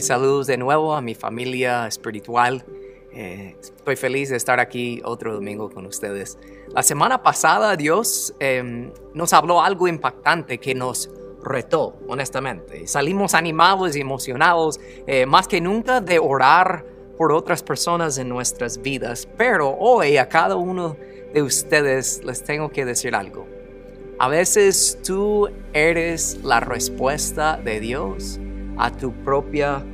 Saludos de nuevo a mi familia espiritual. Eh, estoy feliz de estar aquí otro domingo con ustedes. La semana pasada Dios em, nos habló algo impactante que nos retó, honestamente. Salimos animados y emocionados eh, más que nunca de orar por otras personas en nuestras vidas. Pero hoy a cada uno de ustedes les tengo que decir algo. A veces tú eres la respuesta de Dios a tu propia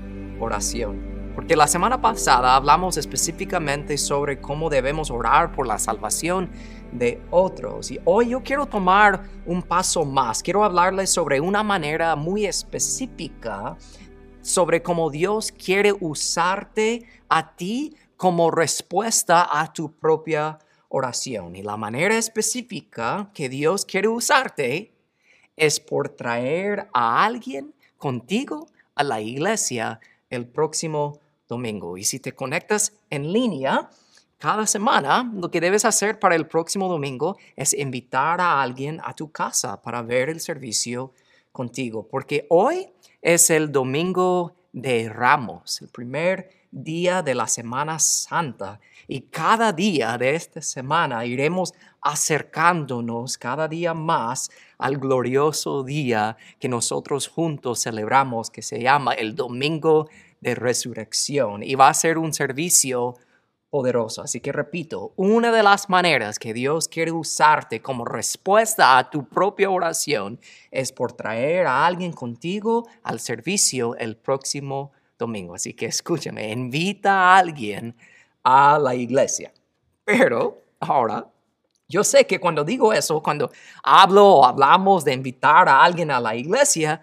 oración. Porque la semana pasada hablamos específicamente sobre cómo debemos orar por la salvación de otros. Y hoy yo quiero tomar un paso más. Quiero hablarles sobre una manera muy específica sobre cómo Dios quiere usarte a ti como respuesta a tu propia oración. Y la manera específica que Dios quiere usarte es por traer a alguien contigo a la iglesia el próximo domingo. Y si te conectas en línea, cada semana lo que debes hacer para el próximo domingo es invitar a alguien a tu casa para ver el servicio contigo, porque hoy es el domingo de Ramos, el primer día de la Semana Santa. Y cada día de esta semana iremos acercándonos cada día más al glorioso día que nosotros juntos celebramos, que se llama el Domingo de Resurrección. Y va a ser un servicio poderoso. Así que repito, una de las maneras que Dios quiere usarte como respuesta a tu propia oración es por traer a alguien contigo al servicio el próximo domingo. Así que escúchame, invita a alguien a la iglesia. Pero ahora, yo sé que cuando digo eso, cuando hablo o hablamos de invitar a alguien a la iglesia,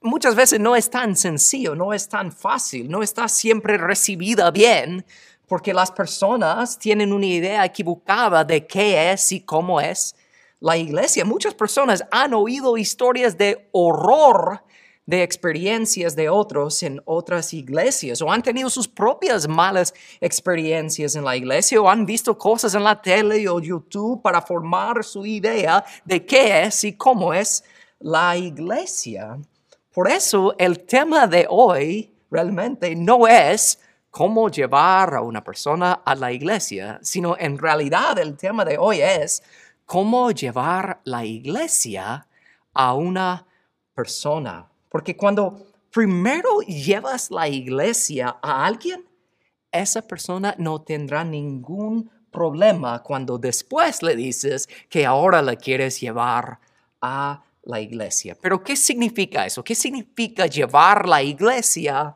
muchas veces no es tan sencillo, no es tan fácil, no está siempre recibida bien, porque las personas tienen una idea equivocada de qué es y cómo es la iglesia. Muchas personas han oído historias de horror de experiencias de otros en otras iglesias o han tenido sus propias malas experiencias en la iglesia o han visto cosas en la tele o YouTube para formar su idea de qué es y cómo es la iglesia. Por eso el tema de hoy realmente no es cómo llevar a una persona a la iglesia, sino en realidad el tema de hoy es cómo llevar la iglesia a una persona. Porque cuando primero llevas la iglesia a alguien, esa persona no tendrá ningún problema cuando después le dices que ahora la quieres llevar a la iglesia. Pero ¿qué significa eso? ¿Qué significa llevar la iglesia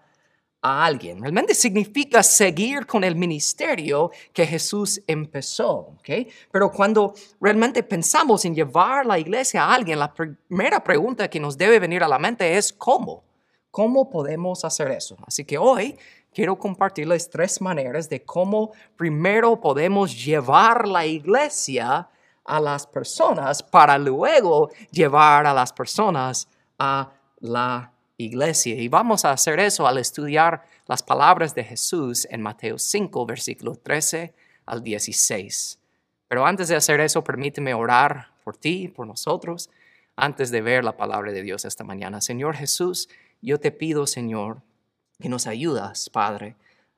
alguien? Realmente significa seguir con el ministerio que Jesús empezó. ¿okay? Pero cuando realmente pensamos en llevar la iglesia a alguien, la primera pregunta que nos debe venir a la mente es ¿cómo? ¿Cómo podemos hacer eso? Así que hoy quiero compartirles tres maneras de cómo primero podemos llevar la iglesia a las personas para luego llevar a las personas a la. Y vamos a hacer eso al estudiar las palabras de Jesús en Mateo 5, versículo 13 al 16. Pero antes de hacer eso, permíteme orar por ti, por nosotros, antes de ver la palabra de Dios esta mañana. Señor Jesús, yo te pido, Señor, que nos ayudas, Padre,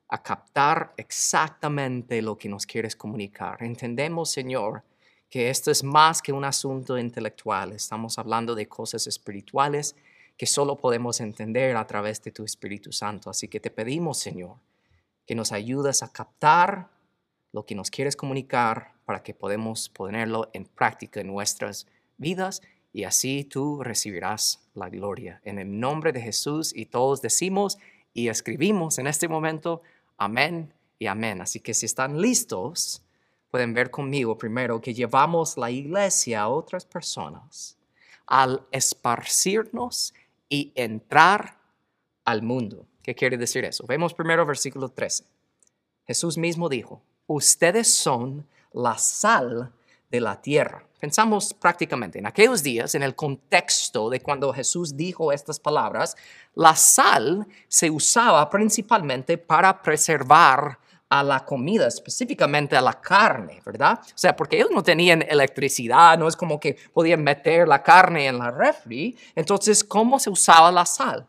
a captar exactamente lo que nos quieres comunicar. Entendemos, Señor, que esto es más que un asunto intelectual. Estamos hablando de cosas espirituales que solo podemos entender a través de tu Espíritu Santo. Así que te pedimos, Señor, que nos ayudes a captar lo que nos quieres comunicar para que podamos ponerlo en práctica en nuestras vidas y así tú recibirás la gloria. En el nombre de Jesús y todos decimos y escribimos en este momento, amén y amén. Así que si están listos, pueden ver conmigo primero que llevamos la iglesia a otras personas al esparcirnos y entrar al mundo. ¿Qué quiere decir eso? Vemos primero versículo 13. Jesús mismo dijo, ustedes son la sal de la tierra. Pensamos prácticamente en aquellos días, en el contexto de cuando Jesús dijo estas palabras, la sal se usaba principalmente para preservar a la comida, específicamente a la carne, ¿verdad? O sea, porque ellos no tenían electricidad, no es como que podían meter la carne en la refri. Entonces, ¿cómo se usaba la sal?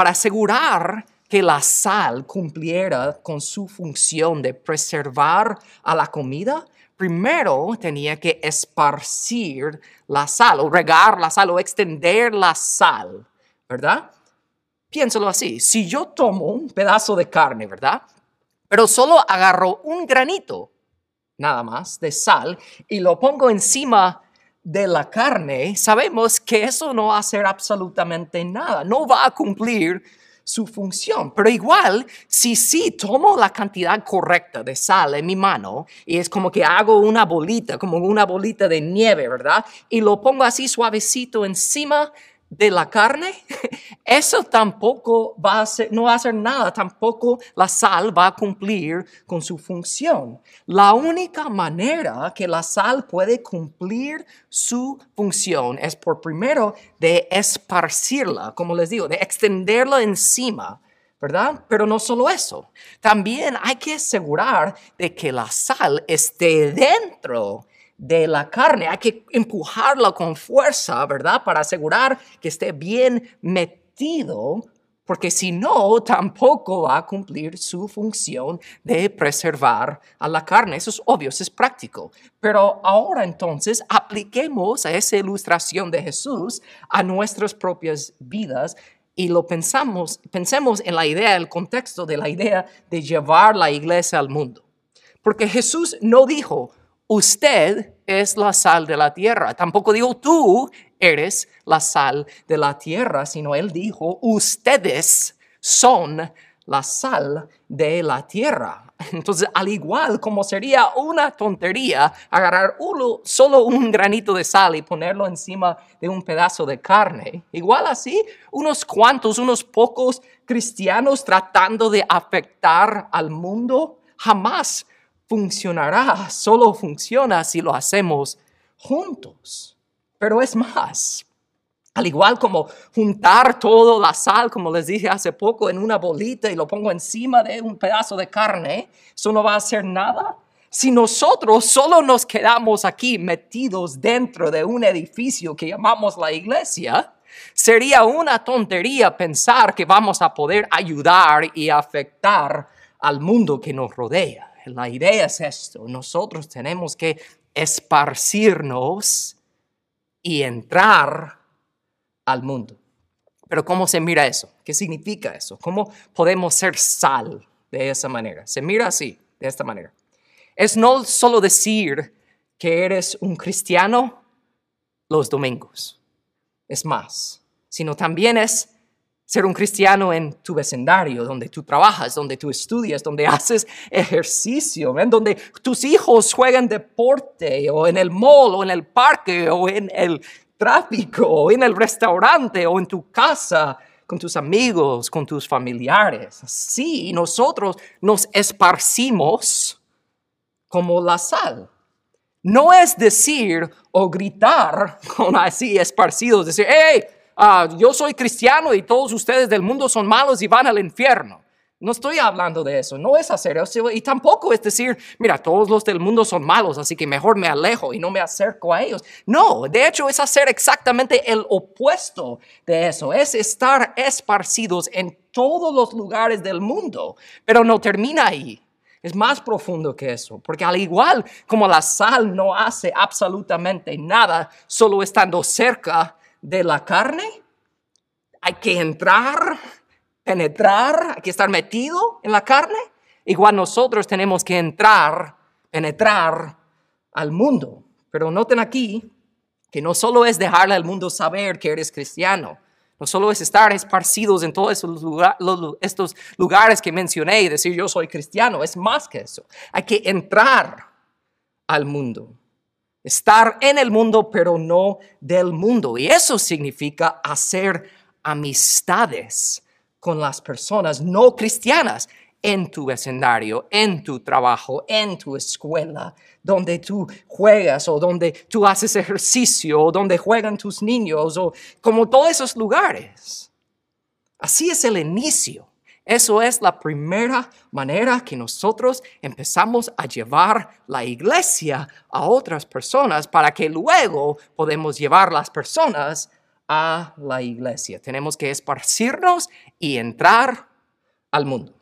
para asegurar que la sal cumpliera con su función de preservar a la comida, primero tenía que esparcir la sal o regar la sal o extender la sal, ¿verdad? Piénsalo así, si yo tomo un pedazo de carne, ¿verdad? Pero solo agarro un granito, nada más, de sal y lo pongo encima de la carne, sabemos que eso no va a hacer absolutamente nada, no va a cumplir su función. Pero igual, si sí tomo la cantidad correcta de sal en mi mano y es como que hago una bolita, como una bolita de nieve, ¿verdad? Y lo pongo así suavecito encima de la carne, eso tampoco va a ser, no va hacer nada, tampoco la sal va a cumplir con su función. La única manera que la sal puede cumplir su función es por primero de esparcirla, como les digo, de extenderla encima. ¿verdad? Pero no solo eso, también hay que asegurar de que la sal esté dentro de la carne. Hay que empujarla con fuerza, ¿verdad? Para asegurar que esté bien metido, porque si no, tampoco va a cumplir su función de preservar a la carne. Eso es obvio, eso es práctico. Pero ahora entonces apliquemos a esa ilustración de Jesús a nuestras propias vidas y lo pensamos, pensemos en la idea, el contexto de la idea de llevar la iglesia al mundo. Porque Jesús no dijo, usted es la sal de la tierra. Tampoco dijo tú eres la sal de la tierra, sino él dijo ustedes son la sal de la tierra. Entonces, al igual como sería una tontería agarrar solo un granito de sal y ponerlo encima de un pedazo de carne, igual así, unos cuantos, unos pocos cristianos tratando de afectar al mundo, jamás funcionará, solo funciona si lo hacemos juntos. Pero es más, al igual como juntar toda la sal, como les dije hace poco, en una bolita y lo pongo encima de un pedazo de carne, eso no va a hacer nada. Si nosotros solo nos quedamos aquí metidos dentro de un edificio que llamamos la iglesia, sería una tontería pensar que vamos a poder ayudar y afectar al mundo que nos rodea la idea es esto, nosotros tenemos que esparcirnos y entrar al mundo. Pero ¿cómo se mira eso? ¿Qué significa eso? ¿Cómo podemos ser sal de esa manera? Se mira así, de esta manera. Es no solo decir que eres un cristiano los domingos, es más, sino también es ser un cristiano en tu vecindario, donde tú trabajas, donde tú estudias, donde haces ejercicio, en donde tus hijos juegan deporte, o en el mall, o en el parque, o en el tráfico, o en el restaurante, o en tu casa, con tus amigos, con tus familiares. Sí, nosotros nos esparcimos como la sal. No es decir o gritar con así esparcidos, decir, hey, Ah, yo soy cristiano y todos ustedes del mundo son malos y van al infierno. No estoy hablando de eso, no es hacer eso. Y tampoco es decir, mira, todos los del mundo son malos, así que mejor me alejo y no me acerco a ellos. No, de hecho es hacer exactamente el opuesto de eso. Es estar esparcidos en todos los lugares del mundo. Pero no termina ahí. Es más profundo que eso, porque al igual como la sal no hace absolutamente nada solo estando cerca de la carne, hay que entrar, penetrar, hay que estar metido en la carne. Igual nosotros tenemos que entrar, penetrar al mundo. Pero noten aquí que no solo es dejarle al mundo saber que eres cristiano, no solo es estar esparcidos en todos estos lugares que mencioné y decir yo soy cristiano, es más que eso. Hay que entrar al mundo. Estar en el mundo, pero no del mundo. Y eso significa hacer amistades con las personas no cristianas en tu vecindario, en tu trabajo, en tu escuela, donde tú juegas o donde tú haces ejercicio o donde juegan tus niños o como todos esos lugares. Así es el inicio eso es la primera manera que nosotros empezamos a llevar la iglesia a otras personas para que luego podemos llevar las personas a la iglesia. Tenemos que esparcirnos y entrar al mundo.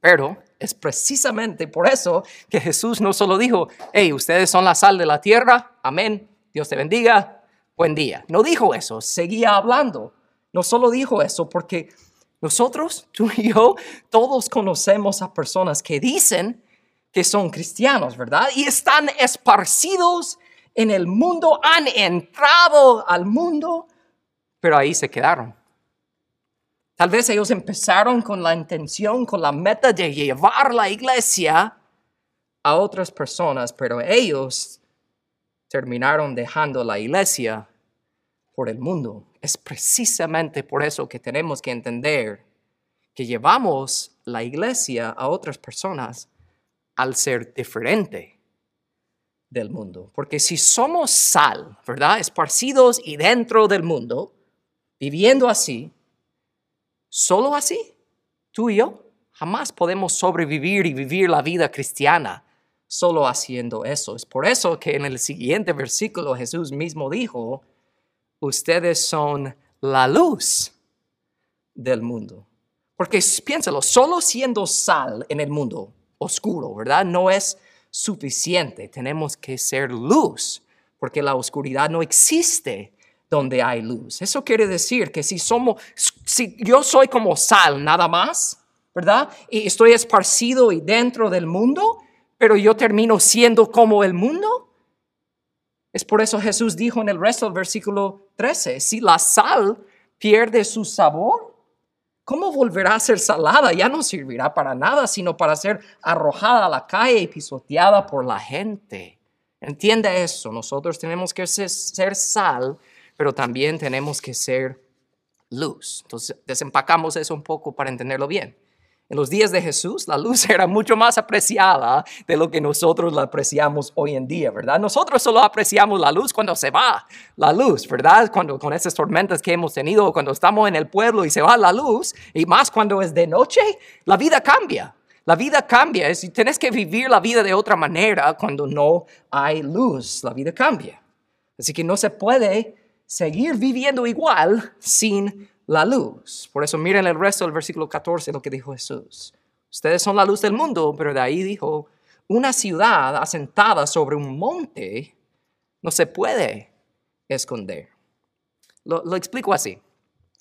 Pero es precisamente por eso que Jesús no solo dijo, hey, ustedes son la sal de la tierra, amén, Dios te bendiga, buen día. No dijo eso, seguía hablando. No solo dijo eso porque nosotros, tú y yo, todos conocemos a personas que dicen que son cristianos, ¿verdad? Y están esparcidos en el mundo, han entrado al mundo, pero ahí se quedaron. Tal vez ellos empezaron con la intención, con la meta de llevar la iglesia a otras personas, pero ellos terminaron dejando la iglesia por el mundo. Es precisamente por eso que tenemos que entender que llevamos la iglesia a otras personas al ser diferente del mundo. Porque si somos sal, ¿verdad? Esparcidos y dentro del mundo, viviendo así, Solo así, tú y yo, jamás podemos sobrevivir y vivir la vida cristiana solo haciendo eso. Es por eso que en el siguiente versículo Jesús mismo dijo, ustedes son la luz del mundo. Porque piénsalo, solo siendo sal en el mundo oscuro, ¿verdad? No es suficiente. Tenemos que ser luz, porque la oscuridad no existe donde hay luz. Eso quiere decir que si somos, si yo soy como sal nada más, ¿verdad? Y estoy esparcido y dentro del mundo, pero yo termino siendo como el mundo. Es por eso Jesús dijo en el resto del versículo 13, si la sal pierde su sabor, ¿cómo volverá a ser salada? Ya no servirá para nada, sino para ser arrojada a la calle y pisoteada por la gente. Entiende eso, nosotros tenemos que ser, ser sal pero también tenemos que ser luz. Entonces, desempacamos eso un poco para entenderlo bien. En los días de Jesús, la luz era mucho más apreciada de lo que nosotros la apreciamos hoy en día, ¿verdad? Nosotros solo apreciamos la luz cuando se va la luz, ¿verdad? Cuando con esas tormentas que hemos tenido, cuando estamos en el pueblo y se va la luz, y más cuando es de noche, la vida cambia. La vida cambia, y tienes que vivir la vida de otra manera cuando no hay luz, la vida cambia. Así que no se puede seguir viviendo igual sin la luz. Por eso miren el resto del versículo 14, lo que dijo Jesús. Ustedes son la luz del mundo, pero de ahí dijo, una ciudad asentada sobre un monte no se puede esconder. Lo, lo explico así.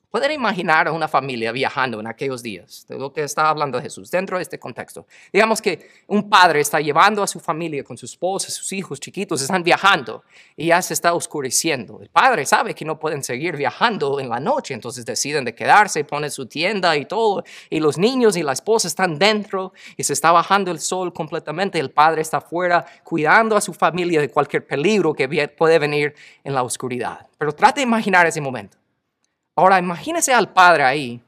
Pueden imaginar a una familia viajando en aquellos días, de lo que está hablando Jesús, dentro de este contexto. Digamos que un padre está llevando a su familia con su esposa, sus hijos chiquitos, están viajando y ya se está oscureciendo. El padre sabe que no pueden seguir viajando en la noche, entonces deciden de quedarse, ponen su tienda y todo, y los niños y la esposa están dentro y se está bajando el sol completamente. El padre está afuera cuidando a su familia de cualquier peligro que puede venir en la oscuridad. Pero trate de imaginar ese momento. Ahora imagínese al padre ahí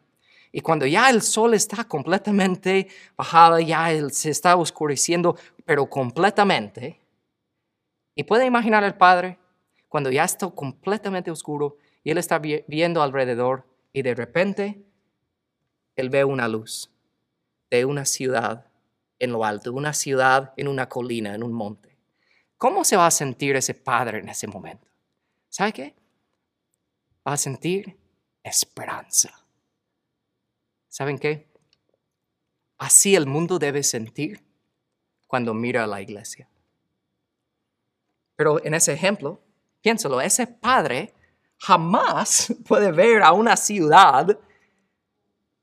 y cuando ya el sol está completamente bajado, ya se está oscureciendo, pero completamente. Y puede imaginar al padre cuando ya está completamente oscuro y él está viendo alrededor y de repente él ve una luz de una ciudad en lo alto, una ciudad en una colina, en un monte. ¿Cómo se va a sentir ese padre en ese momento? ¿Sabe qué? Va a sentir esperanza. ¿Saben qué? Así el mundo debe sentir cuando mira a la iglesia. Pero en ese ejemplo, piénsalo, ese padre jamás puede ver a una ciudad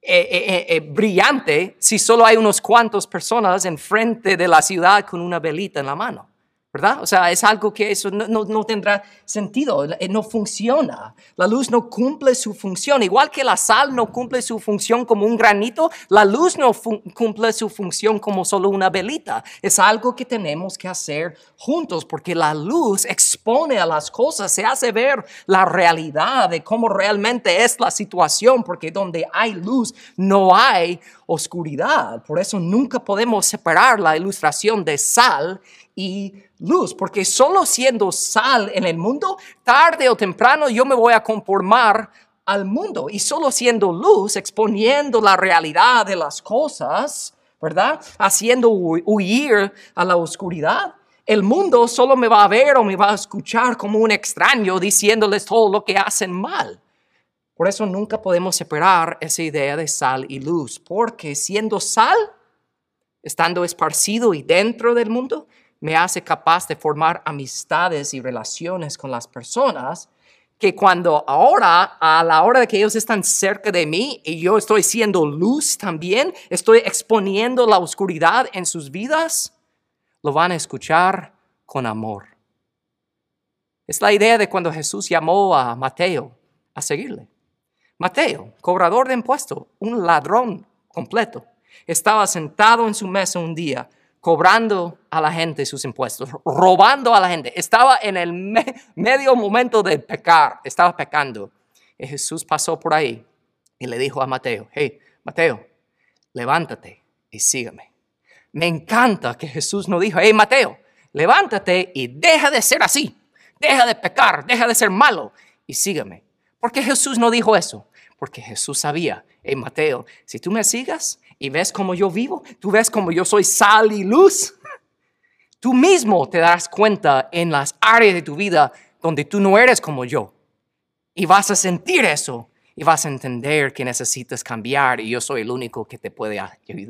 eh, eh, eh, brillante si solo hay unos cuantos personas enfrente de la ciudad con una velita en la mano. ¿Verdad? O sea, es algo que eso no, tendrá sentido, eh, no funciona. La luz no cumple su función. Igual que la sal no cumple su función como un granito, la luz no cumple su función como solo una velita. Es algo que tenemos que hacer juntos porque la luz expone a las cosas, se hace ver la realidad de cómo realmente es la situación, porque donde hay luz no hay oscuridad. Por eso nunca podemos separar la ilustración de sal y luz, porque solo siendo sal en el mundo, tarde o temprano yo me voy a conformar al mundo y solo siendo luz, exponiendo la realidad de las cosas, ¿verdad? Haciendo huir a la oscuridad. El mundo solo me va a ver o me va a escuchar como un extraño diciéndoles todo lo que hacen mal. Por eso nunca podemos separar esa idea de sal y luz, porque siendo sal, estando esparcido y dentro del mundo, me hace capaz de formar amistades y relaciones con las personas que cuando ahora, a la hora de que ellos están cerca de mí y yo estoy siendo luz también, estoy exponiendo la oscuridad en sus vidas, lo van a escuchar con amor. Es la idea de cuando Jesús llamó a Mateo a seguirle. Mateo, cobrador de impuestos, un ladrón completo, estaba sentado en su mesa un día cobrando a la gente sus impuestos, robando a la gente. Estaba en el medio momento de pecar, estaba pecando. Y Jesús pasó por ahí y le dijo a Mateo, hey, Mateo, levántate y sígueme. Me encanta que Jesús no dijo, hey, Mateo, levántate y deja de ser así, deja de pecar, deja de ser malo y sígueme. ¿Por qué Jesús no dijo eso? Porque Jesús sabía, hey, Mateo, si tú me sigas, y ves cómo yo vivo, tú ves cómo yo soy sal y luz, tú mismo te darás cuenta en las áreas de tu vida donde tú no eres como yo. Y vas a sentir eso y vas a entender que necesitas cambiar y yo soy el único que te puede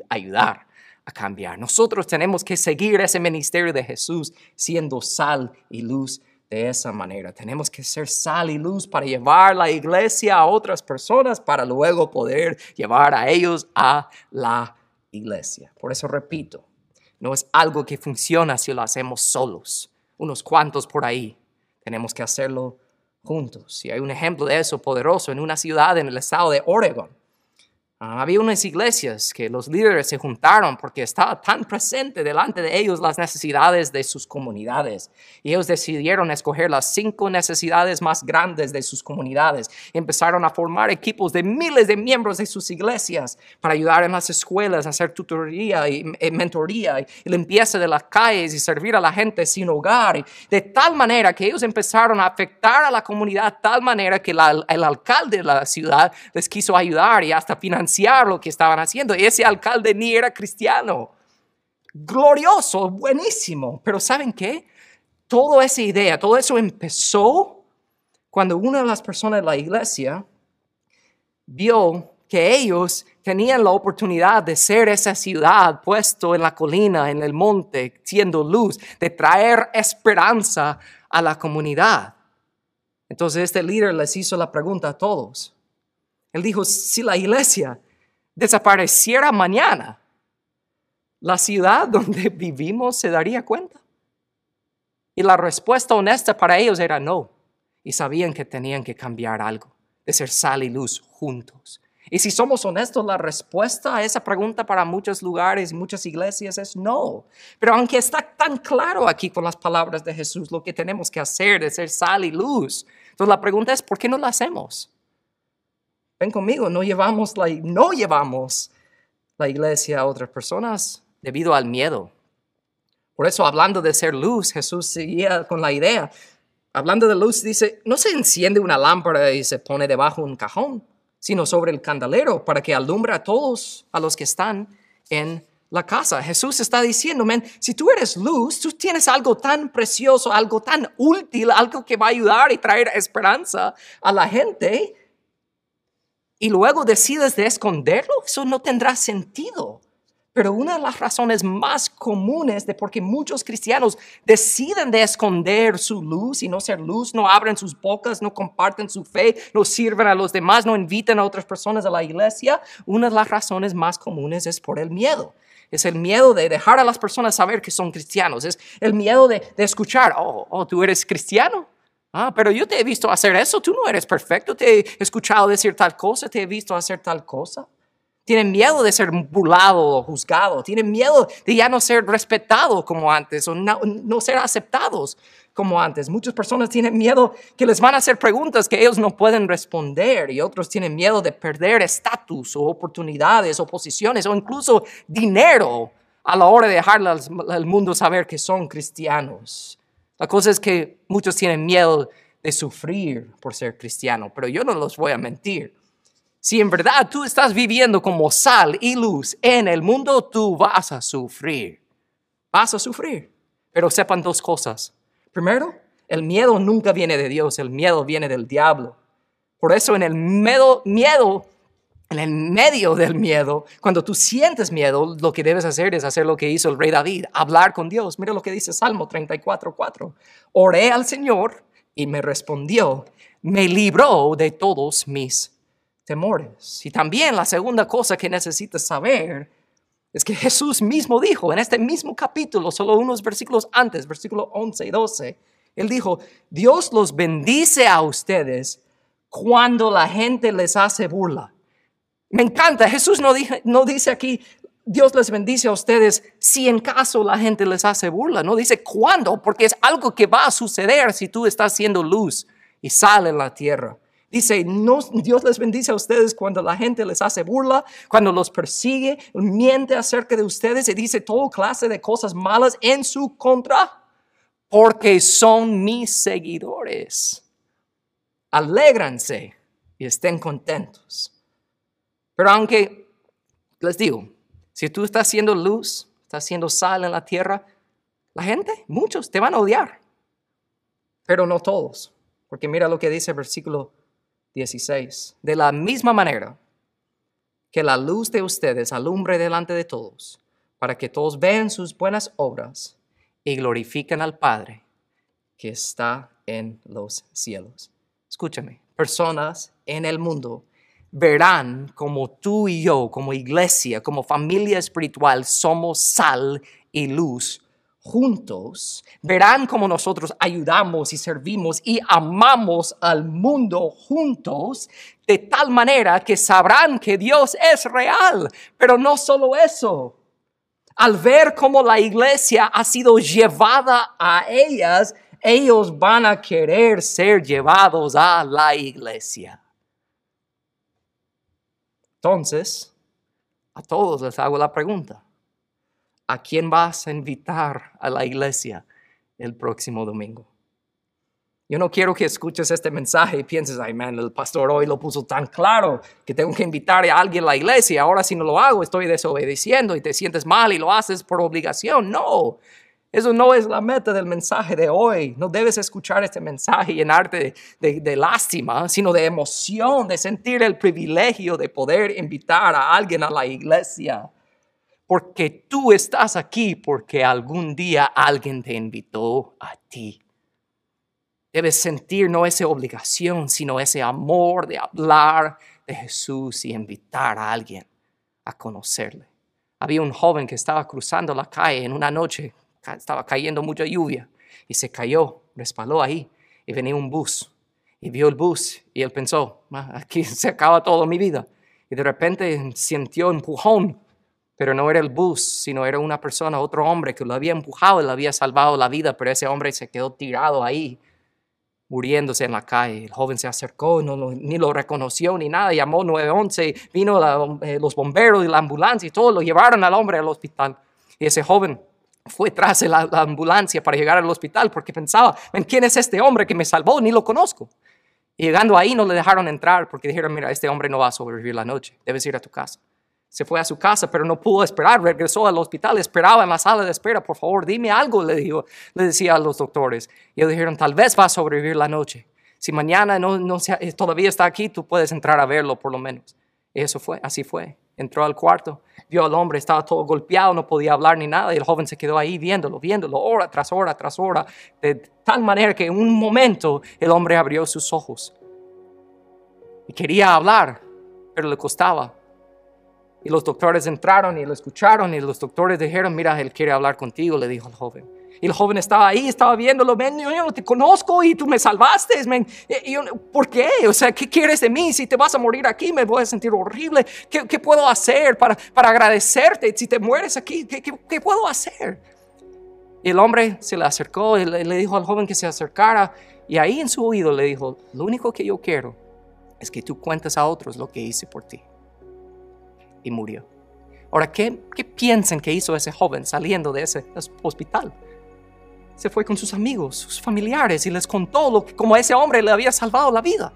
ayudar a cambiar. Nosotros tenemos que seguir ese ministerio de Jesús siendo sal y luz de esa manera. Tenemos que ser sal y luz para llevar la iglesia a otras personas para luego poder llevar a ellos a la iglesia. Por eso repito, no es algo que funciona si lo hacemos solos, unos cuantos por ahí. Tenemos que hacerlo juntos. Y hay un ejemplo de eso poderoso en una ciudad en el estado de Oregon había unas iglesias que los líderes se juntaron porque estaba tan presente delante de ellos las necesidades de sus comunidades. Y ellos decidieron escoger las cinco necesidades más grandes de sus comunidades. empezaron a formar equipos de miles de miembros de sus iglesias para ayudar en las escuelas, hacer tutoría y, mentoría y, limpieza de las calles y servir a la gente sin hogar. de tal manera que ellos empezaron a afectar a la comunidad tal manera que el alcalde de la ciudad les quiso ayudar y hasta financiar lo que estaban haciendo. Ese alcalde ni era cristiano. Glorioso, buenísimo. Pero ¿saben qué? Toda esa idea, todo eso empezó cuando una de las personas de la iglesia vio que ellos tenían la oportunidad de ser esa ciudad puesto en la colina, en el monte, siendo luz, de traer esperanza a la comunidad. Entonces este líder les hizo la pregunta a todos. Él dijo, si la iglesia desapareciera mañana, la ciudad donde vivimos se daría cuenta. Y la respuesta honesta para ellos era no. Y sabían que tenían que cambiar algo, de ser sal y luz juntos. Y si somos honestos, la respuesta a esa pregunta para muchos lugares, muchas iglesias es no. Pero aunque está tan claro aquí con las palabras de Jesús lo que tenemos que hacer de ser sal y luz, entonces la pregunta es, ¿por qué no lo hacemos? Ven conmigo, no llevamos la, no llevamos la iglesia a otras personas debido al miedo. Por eso, hablando de ser luz, Jesús seguía con la idea. Hablando de luz, dice, no se enciende una lámpara y se pone debajo de un cajón, sino sobre el candelero para que alumbre a todos a los que están en la casa. Jesús está diciendo, men, si tú eres luz, tú tienes algo tan precioso, algo tan útil, algo que va a ayudar y traer esperanza a la gente y luego decides de esconderlo, eso no tendrá sentido. Pero una de las razones más comunes de por qué muchos cristianos deciden de esconder su luz y no ser luz, no abren sus bocas, no comparten su fe, no sirven a los demás, no invitan a otras personas a la iglesia, una de las razones más comunes es por el miedo. Es el miedo de dejar a las personas saber que son cristianos. Es el miedo de, de escuchar, oh, oh, tú eres cristiano. Ah, pero yo te he visto hacer eso, tú no eres perfecto, te he escuchado decir tal cosa, te he visto hacer tal cosa. Tienen miedo de ser burlado o juzgado, tienen miedo de ya no ser respetado como antes o no, no ser aceptados como antes. Muchas personas tienen miedo que les van a hacer preguntas que ellos no pueden responder y otros tienen miedo de perder estatus o oportunidades o posiciones o incluso dinero a la hora de dejar al mundo saber que son cristianos. La cosa es que muchos tienen miedo de sufrir por ser cristiano, pero yo no los voy a mentir. Si en verdad tú estás viviendo como sal y luz en el mundo, tú vas a sufrir. Vas a sufrir. Pero sepan dos cosas. Primero, el miedo nunca viene de Dios, el miedo viene del diablo. Por eso en el miedo, miedo, en el medio del miedo, cuando tú sientes miedo, lo que debes hacer es hacer lo que hizo el rey David, hablar con Dios. Mira lo que dice Salmo 34.4. Oré al Señor y me respondió, me libró de todos mis temores. Y también la segunda cosa que necesitas saber es que Jesús mismo dijo en este mismo capítulo, solo unos versículos antes, versículo 11 y 12, él dijo, Dios los bendice a ustedes cuando la gente les hace burla. Me encanta, Jesús no, dice aquí, Dios les bendice a ustedes si en caso la gente les hace burla. No dice cuándo, porque es algo que va a suceder si tú estás haciendo luz y sale en la tierra. Dice, no, Dios les bendice a ustedes cuando la gente les hace burla, cuando los persigue, miente acerca de ustedes y dice todo clase de cosas malas en su contra, porque son mis seguidores alégranse y estén contentos. Pero aunque, les digo, si tú estás haciendo luz, estás haciendo sal en la tierra, la gente, muchos te van a odiar, pero no todos. Porque mira lo que dice el versículo 16. De la misma manera que la luz de ustedes alumbre delante de todos, para que todos vean sus buenas obras y glorifiquen al Padre que está en los cielos escúchame, personas en el mundo verán como tú y yo, como iglesia, como familia espiritual, somos sal y luz juntos, verán como nosotros ayudamos y servimos y amamos al mundo juntos, de tal manera que sabrán que Dios es real. Pero no solo eso, al ver cómo la iglesia ha sido llevada a ellas, ellos van a querer ser llevados a la iglesia. Entonces, a todos les hago la pregunta. ¿A quién vas a invitar a la iglesia el próximo domingo? Yo no quiero que escuches este mensaje y pienses, ay, man, el pastor hoy lo puso tan claro que tengo que invitar a alguien a la iglesia. Ahora si no lo hago, estoy desobedeciendo y te sientes mal y lo haces por obligación. No, eso no es la meta del mensaje de hoy. No debes escuchar este mensaje y llenarte de, de, lástima, sino de emoción, de sentir el privilegio de poder invitar a alguien a la iglesia. Porque tú estás aquí porque algún día alguien te invitó a ti. Debes sentir no esa obligación, sino ese amor de hablar de Jesús y invitar a alguien a conocerle. Había un joven que estaba cruzando la calle en una noche estaba cayendo mucha lluvia y se cayó, resbaló ahí y venía un bus y vio el bus y él pensó, aquí se acaba toda mi vida. Y de repente sintió empujón, pero no era el bus, sino era una persona, otro hombre que lo había empujado y le había salvado la vida, pero ese hombre se quedó tirado ahí, muriéndose en la calle. El joven se acercó, no, ni lo reconoció ni nada, llamó 911, vino eh, los bomberos y la ambulancia y todo, lo llevaron al hombre al hospital. Y ese joven fue tras la, ambulancia para llegar al hospital porque pensaba, ¿quién es este hombre que me salvó? Ni lo conozco. Y llegando ahí no le dejaron entrar porque dijeron, mira, este hombre no va a sobrevivir la noche, debes ir a tu casa. Se fue a su casa, pero no pudo esperar, regresó al hospital, esperaba en la sala de espera, por favor, dime algo, le, dijo, le decía a los doctores. Y ellos dijeron, tal vez va a sobrevivir la noche. Si mañana no, no todavía está aquí, tú puedes entrar a verlo por lo menos. Y eso fue, así fue. Entró al cuarto, vio al hombre, estaba todo golpeado, no podía hablar ni nada, y el joven se quedó ahí viéndolo, viéndolo, hora tras hora tras hora, de tal manera que en un momento el hombre abrió sus ojos y quería hablar, pero le costaba. Y los doctores entraron y lo escucharon y los doctores dijeron, mira, él quiere hablar contigo, le dijo el joven. Y el joven estaba ahí, estaba viéndolo, ven, yo, no te conozco y tú me salvaste, ¿por qué? O sea, ¿qué quieres de mí? Si te vas a morir aquí, me voy a sentir horrible. ¿Qué, puedo hacer para, agradecerte? Si te mueres aquí, ¿qué, puedo hacer? El hombre se le acercó y le, le dijo al joven que se acercara y ahí en su oído le dijo, lo único que yo quiero es que tú cuentes a otros lo que hice por ti. Y murió. Ahora, ¿qué, ¿qué piensan que hizo ese joven saliendo de ese hospital? Se fue con sus amigos, sus familiares y les contó lo como ese hombre le había salvado la vida.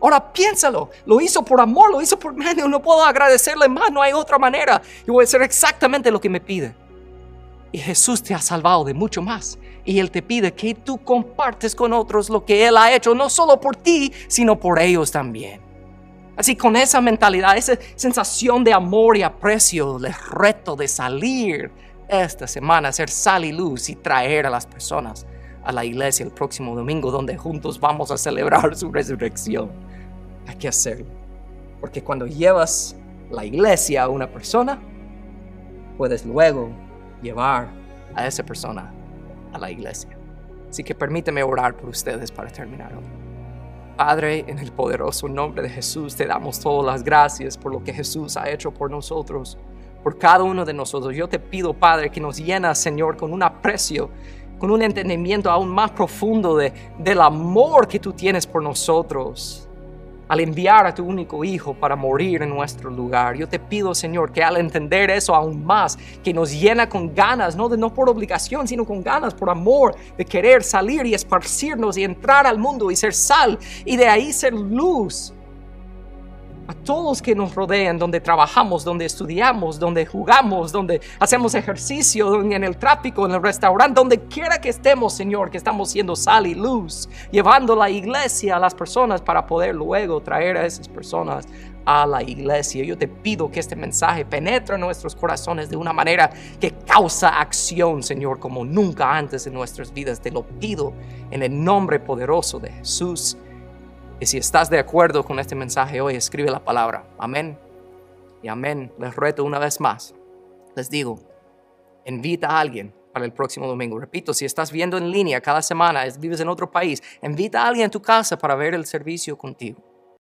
Ahora piénsalo, lo hizo por amor, lo hizo por medio, no puedo agradecerle más, no hay otra manera. Yo voy a hacer exactamente lo que me pide. Y Jesús te ha salvado de mucho más. Y Él te pide que tú compartes con otros lo que Él ha hecho, no solo por ti, sino por ellos también. Así con esa mentalidad, esa sensación de amor y aprecio, les reto de salir esta semana, hacer sal y luz y traer a las personas a la iglesia el próximo domingo donde juntos vamos a celebrar su resurrección. Hay que hacerlo. Porque cuando llevas la iglesia a una persona, puedes luego llevar a esa persona a la iglesia. Así que permíteme orar por ustedes para terminar Padre, en el poderoso nombre de Jesús, te damos todas las gracias por lo que Jesús ha hecho por nosotros, por cada uno de nosotros. Yo te pido, Padre, que nos llenas, Señor, con un aprecio, con un entendimiento aún más profundo de, del amor que tú tienes por nosotros al enviar a tu único Hijo para morir en nuestro lugar. Yo te pido, Señor, que al entender eso aún más, que nos llena con ganas, no, de, no por obligación, sino con ganas, por amor, de querer salir y esparcirnos y entrar al mundo y ser sal y de ahí ser luz a todos que nos rodean, donde trabajamos, donde estudiamos, donde jugamos, donde hacemos ejercicio, en el tráfico, en el restaurante, donde quiera que estemos, Señor, que estamos siendo sal y luz, llevando la iglesia a las personas para poder luego traer a esas personas a la iglesia. Yo te pido que este mensaje penetre en nuestros corazones de una manera que causa acción, Señor, como nunca antes en nuestras vidas. Te lo pido en el nombre poderoso de Jesús. Y si estás de acuerdo con este mensaje hoy, escribe la palabra. Amén. Y amén. Les reto una vez más. Les digo, invita a alguien para el próximo domingo. Repito, si estás viendo en línea cada semana, vives en otro país, invita a alguien a tu casa para ver el servicio contigo.